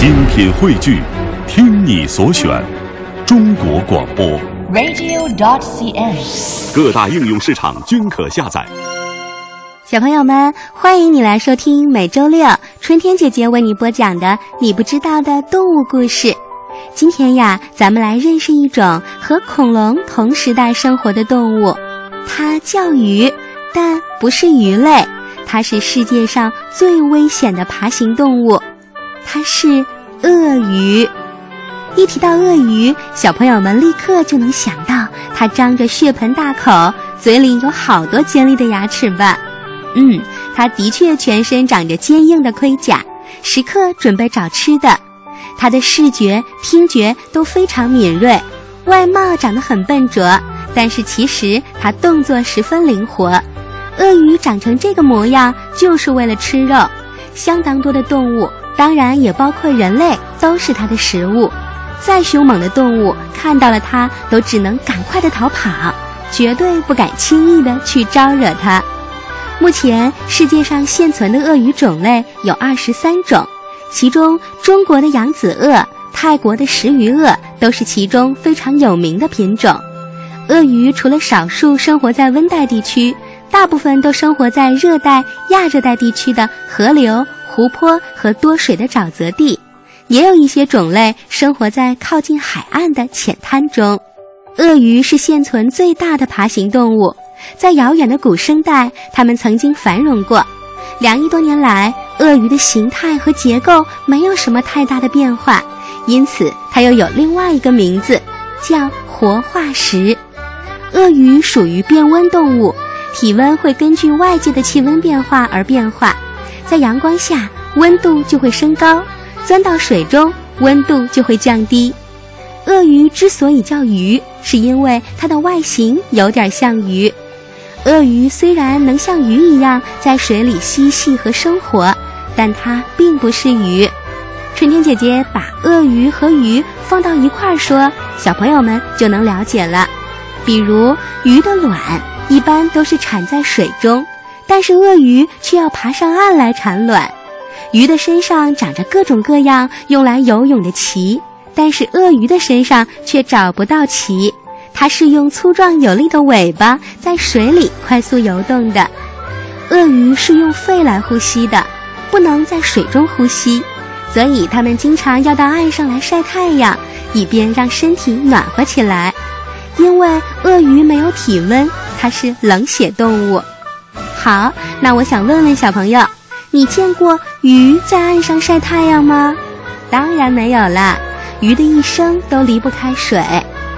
精品汇聚，听你所选，中国广播。radio.dot.cn，。各大应用市场均可下载。小朋友们，欢迎你来收听每周六春天姐姐为你播讲的你不知道的动物故事。今天呀，咱们来认识一种和恐龙同时代生活的动物，它叫鱼，但不是鱼类，它是世界上最危险的爬行动物，它是鳄鱼。一提到鳄鱼，小朋友们立刻就能想到它张着血盆大口，嘴里有好多尖利的牙齿吧？嗯，它的确全身长着坚硬的盔甲，时刻准备找吃的。它的视觉、听觉都非常敏锐，外貌长得很笨拙，但是其实它动作十分灵活。鳄鱼长成这个模样，就是为了吃肉。相当多的动物，当然也包括人类，都是它的食物。再凶猛的动物看到了它，都只能赶快的逃跑，绝对不敢轻易的去招惹它。目前世界上现存的鳄鱼种类有二十三种，其中中国的扬子鳄、泰国的石鱼鳄都是其中非常有名的品种。鳄鱼除了少数生活在温带地区，大部分都生活在热带、亚热带地区的河流、湖泊和多水的沼泽地。也有一些种类生活在靠近海岸的浅滩中。鳄鱼是现存最大的爬行动物，在遥远的古生代，它们曾经繁荣过。两亿多年来，鳄鱼的形态和结构没有什么太大的变化，因此它又有另外一个名字，叫活化石。鳄鱼属于变温动物，体温会根据外界的气温变化而变化，在阳光下温度就会升高。钻到水中，温度就会降低。鳄鱼之所以叫鱼，是因为它的外形有点像鱼。鳄鱼虽然能像鱼一样在水里嬉戏和生活，但它并不是鱼。春天姐姐把鳄鱼和鱼放到一块儿说，小朋友们就能了解了。比如，鱼的卵一般都是产在水中，但是鳄鱼却要爬上岸来产卵。鱼的身上长着各种各样用来游泳的鳍，但是鳄鱼的身上却找不到鳍，它是用粗壮有力的尾巴在水里快速游动的。鳄鱼是用肺来呼吸的，不能在水中呼吸，所以它们经常要到岸上来晒太阳，以便让身体暖和起来。因为鳄鱼没有体温，它是冷血动物。好，那我想问问小朋友。你见过鱼在岸上晒太阳吗？当然没有啦。鱼的一生都离不开水，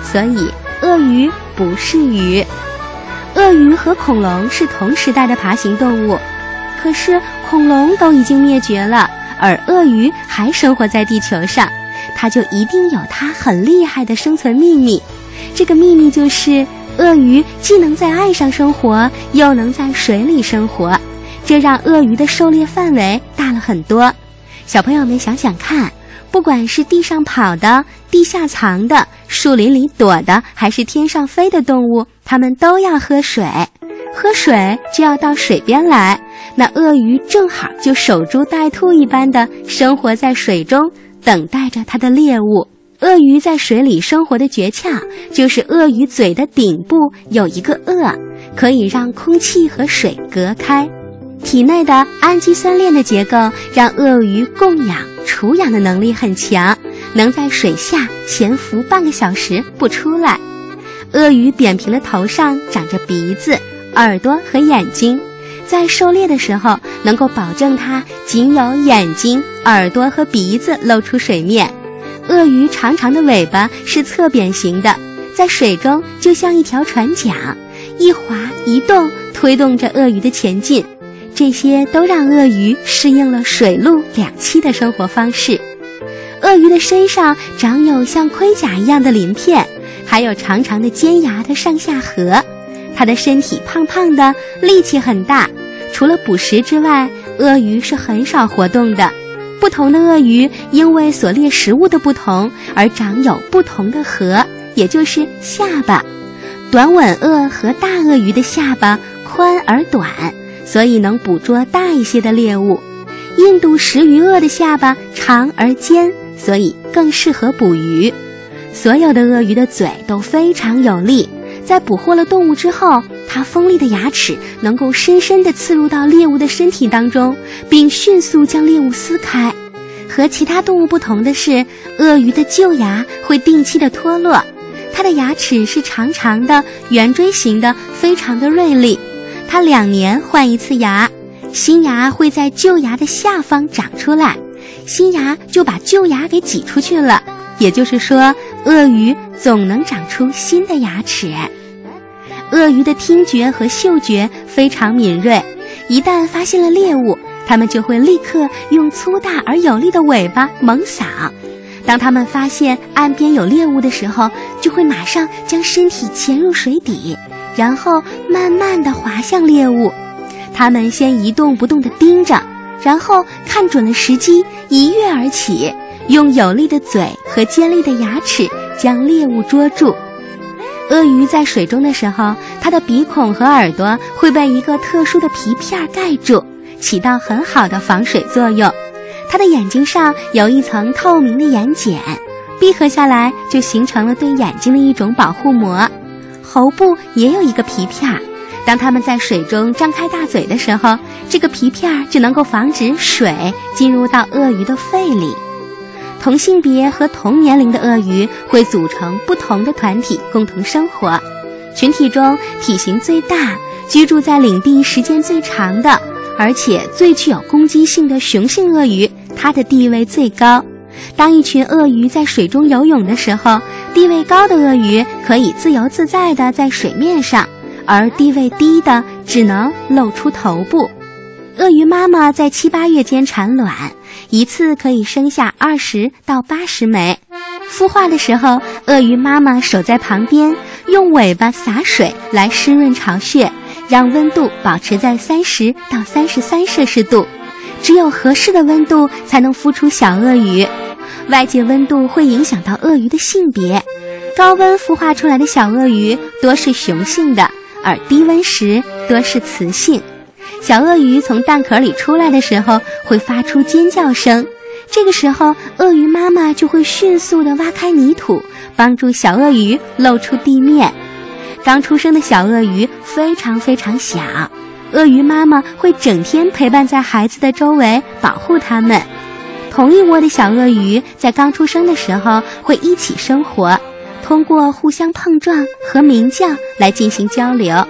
所以鳄鱼不是鱼。鳄鱼和恐龙是同时代的爬行动物，可是恐龙都已经灭绝了，而鳄鱼还生活在地球上，它就一定有它很厉害的生存秘密。这个秘密就是，鳄鱼既能在岸上生活，又能在水里生活。这让鳄鱼的狩猎范围大了很多。小朋友们想想看，不管是地上跑的、地下藏的、树林里躲的，还是天上飞的动物，它们都要喝水。喝水就要到水边来，那鳄鱼正好就守株待兔一般的生活在水中，等待着它的猎物。鳄鱼在水里生活的诀窍，就是鳄鱼嘴的顶部有一个颚，可以让空气和水隔开。体内的氨基酸链的结构让鳄鱼供氧、储氧的能力很强，能在水下潜伏半个小时不出来。鳄鱼扁平的头上长着鼻子、耳朵和眼睛，在狩猎的时候能够保证它仅有眼睛、耳朵和鼻子露出水面。鳄鱼长长的尾巴是侧扁形的，在水中就像一条船桨，一划一动，推动着鳄鱼的前进。这些都让鳄鱼适应了水陆两栖的生活方式。鳄鱼的身上长有像盔甲一样的鳞片，还有长长的尖牙的上下颌。它的身体胖胖的，力气很大。除了捕食之外，鳄鱼是很少活动的。不同的鳄鱼因为所猎食物的不同而长有不同的颌，也就是下巴。短吻鳄和大鳄鱼的下巴宽而短。所以能捕捉大一些的猎物。印度食鱼鳄的下巴长而尖，所以更适合捕鱼。所有的鳄鱼的嘴都非常有力，在捕获了动物之后，它锋利的牙齿能够深深地刺入到猎物的身体当中，并迅速将猎物撕开。和其他动物不同的是，鳄鱼的旧牙会定期的脱落，它的牙齿是长长的、圆锥形的，非常的锐利。它两年换一次牙，新牙会在旧牙的下方长出来，新牙就把旧牙给挤出去了。也就是说，鳄鱼总能长出新的牙齿。鳄鱼的听觉和嗅觉非常敏锐，一旦发现了猎物。它们就会立刻用粗大而有力的尾巴猛扫，当它们发现岸边有猎物的时候，就会马上将身体潜入水底，然后慢慢地滑向猎物。它们先一动不动地盯着，然后看准了时机，一跃而起，用有力的嘴和尖利的牙齿将猎物捉住。鳄鱼在水中的时候，它的鼻孔和耳朵会被一个特殊的皮片盖住。起到很好的防水作用，它的眼睛上有一层透明的眼睑，闭合下来就形成了对眼睛的一种保护膜。喉部也有一个皮片，当它们在水中张开大嘴的时候，这个皮片就能够防止水进入到鳄鱼的肺里。同性别和同年龄的鳄鱼会组成不同的团体共同生活，群体中体型最大、居住在领地时间最长的。而且最具有攻击性的雄性鳄鱼，它的地位最高。当一群鳄鱼在水中游泳的时候，地位高的鳄鱼可以自由自在地在水面上，而地位低的只能露出头部。鳄鱼妈妈在七八月间产卵，一次可以生下二十到八十枚。孵化的时候，鳄鱼妈妈守在旁边，用尾巴洒水来湿润巢穴。让温度保持在三十到三十三摄氏度，只有合适的温度才能孵出小鳄鱼。外界温度会影响到鳄鱼的性别，高温孵化出来的小鳄鱼多是雄性的，而低温时多是雌性。小鳄鱼从蛋壳里出来的时候会发出尖叫声，这个时候鳄鱼妈妈就会迅速地挖开泥土，帮助小鳄鱼露出地面。刚出生的小鳄鱼非常非常小，鳄鱼妈妈会整天陪伴在孩子的周围，保护它们。同一窝的小鳄鱼在刚出生的时候会一起生活，通过互相碰撞和鸣叫来进行交流。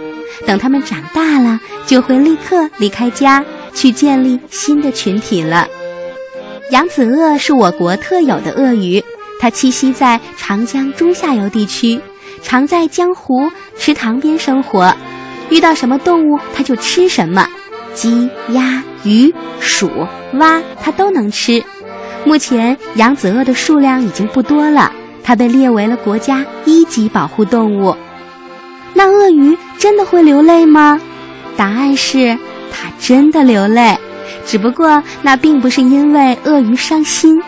等它们长大了，就会立刻离开家，去建立新的群体了。扬子鳄是我国特有的鳄鱼，它栖息在长江中下游地区。常在江湖、池塘边生活，遇到什么动物它就吃什么，鸡、鸭、鱼、鼠、蛙它都能吃。目前扬子鳄的数量已经不多了，它被列为了国家一级保护动物。那鳄鱼真的会流泪吗？答案是它真的流泪，只不过那并不是因为鳄鱼伤心。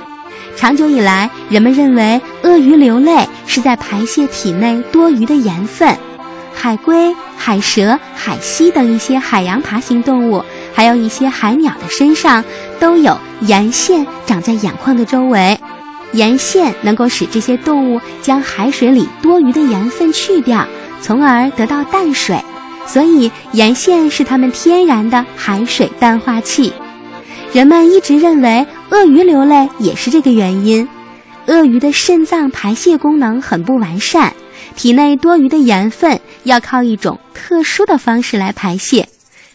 长久以来，人们认为鳄鱼流泪是在排泄体内多余的盐分。海龟、海蛇、海蜥等一些海洋爬行动物，还有一些海鸟的身上都有盐腺长在眼眶的周围。盐腺能够使这些动物将海水里多余的盐分去掉，从而得到淡水。所以，盐腺是它们天然的海水淡化器。人们一直认为鳄鱼流泪也是这个原因。鳄鱼的肾脏排泄功能很不完善，体内多余的盐分要靠一种特殊的方式来排泄，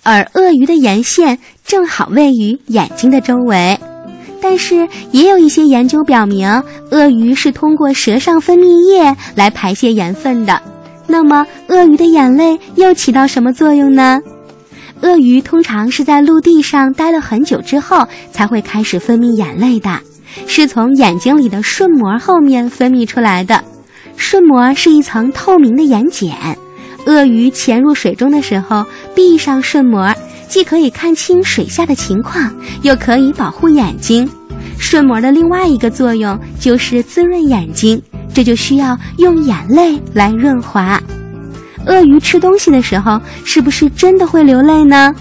而鳄鱼的盐腺正好位于眼睛的周围。但是也有一些研究表明，鳄鱼是通过舌上分泌液来排泄盐分的。那么，鳄鱼的眼泪又起到什么作用呢？鳄鱼通常是在陆地上待了很久之后才会开始分泌眼泪的，是从眼睛里的瞬膜后面分泌出来的。瞬膜是一层透明的眼睑，鳄鱼潜入水中的时候闭上瞬膜，既可以看清水下的情况，又可以保护眼睛。瞬膜的另外一个作用就是滋润眼睛，这就需要用眼泪来润滑。鳄鱼吃东西的时候，是不是真的会流泪呢？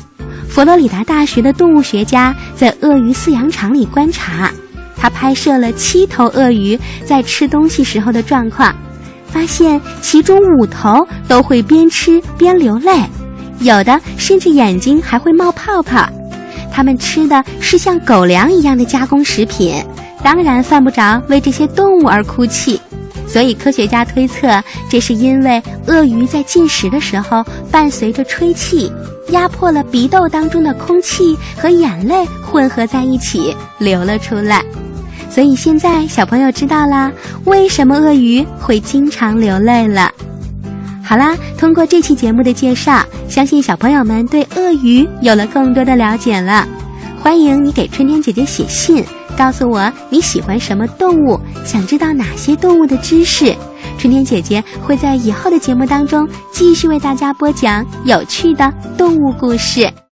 佛罗里达大学的动物学家在鳄鱼饲养场里观察，他拍摄了七头鳄鱼在吃东西时候的状况，发现其中五头都会边吃边流泪，有的甚至眼睛还会冒泡泡。它们吃的是像狗粮一样的加工食品，当然犯不着为这些动物而哭泣。所以科学家推测，这是因为鳄鱼在进食的时候，伴随着吹气，压迫了鼻窦当中的空气和眼泪混合在一起流了出来。所以现在小朋友知道啦，为什么鳄鱼会经常流泪了。好啦，通过这期节目的介绍，相信小朋友们对鳄鱼有了更多的了解了。欢迎你给春天姐姐写信。告诉我你喜欢什么动物，想知道哪些动物的知识？春天姐姐会在以后的节目当中继续为大家播讲有趣的动物故事。